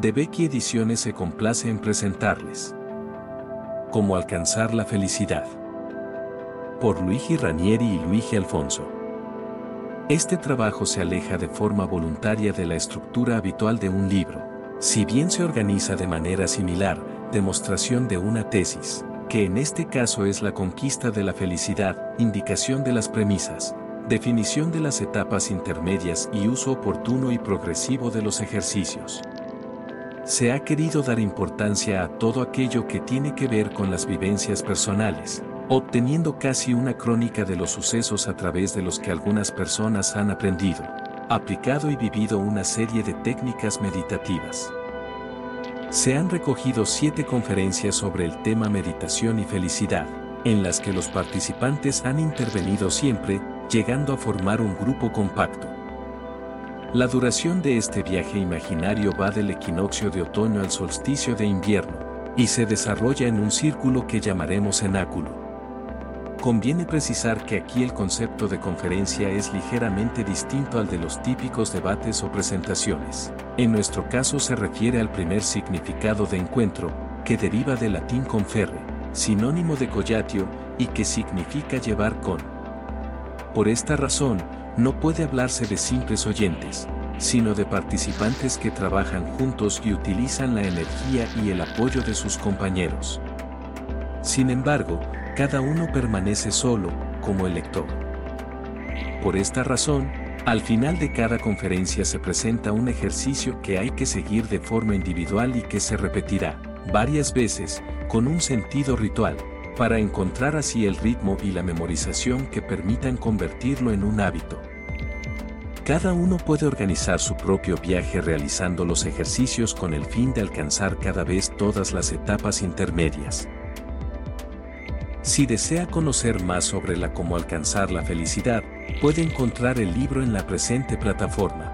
de Becky Ediciones se complace en presentarles. Cómo alcanzar la felicidad. Por Luigi Ranieri y Luigi Alfonso. Este trabajo se aleja de forma voluntaria de la estructura habitual de un libro, si bien se organiza de manera similar, demostración de una tesis, que en este caso es la conquista de la felicidad, indicación de las premisas, definición de las etapas intermedias y uso oportuno y progresivo de los ejercicios se ha querido dar importancia a todo aquello que tiene que ver con las vivencias personales, obteniendo casi una crónica de los sucesos a través de los que algunas personas han aprendido, aplicado y vivido una serie de técnicas meditativas. Se han recogido siete conferencias sobre el tema meditación y felicidad, en las que los participantes han intervenido siempre, llegando a formar un grupo compacto. La duración de este viaje imaginario va del equinoccio de otoño al solsticio de invierno, y se desarrolla en un círculo que llamaremos cenáculo. Conviene precisar que aquí el concepto de conferencia es ligeramente distinto al de los típicos debates o presentaciones. En nuestro caso se refiere al primer significado de encuentro, que deriva del latín conferre, sinónimo de collatio, y que significa llevar con. Por esta razón, no puede hablarse de simples oyentes, sino de participantes que trabajan juntos y utilizan la energía y el apoyo de sus compañeros. Sin embargo, cada uno permanece solo, como el lector. Por esta razón, al final de cada conferencia se presenta un ejercicio que hay que seguir de forma individual y que se repetirá varias veces, con un sentido ritual, para encontrar así el ritmo y la memorización que permitan convertirlo en un hábito. Cada uno puede organizar su propio viaje realizando los ejercicios con el fin de alcanzar cada vez todas las etapas intermedias. Si desea conocer más sobre la cómo alcanzar la felicidad, puede encontrar el libro en la presente plataforma.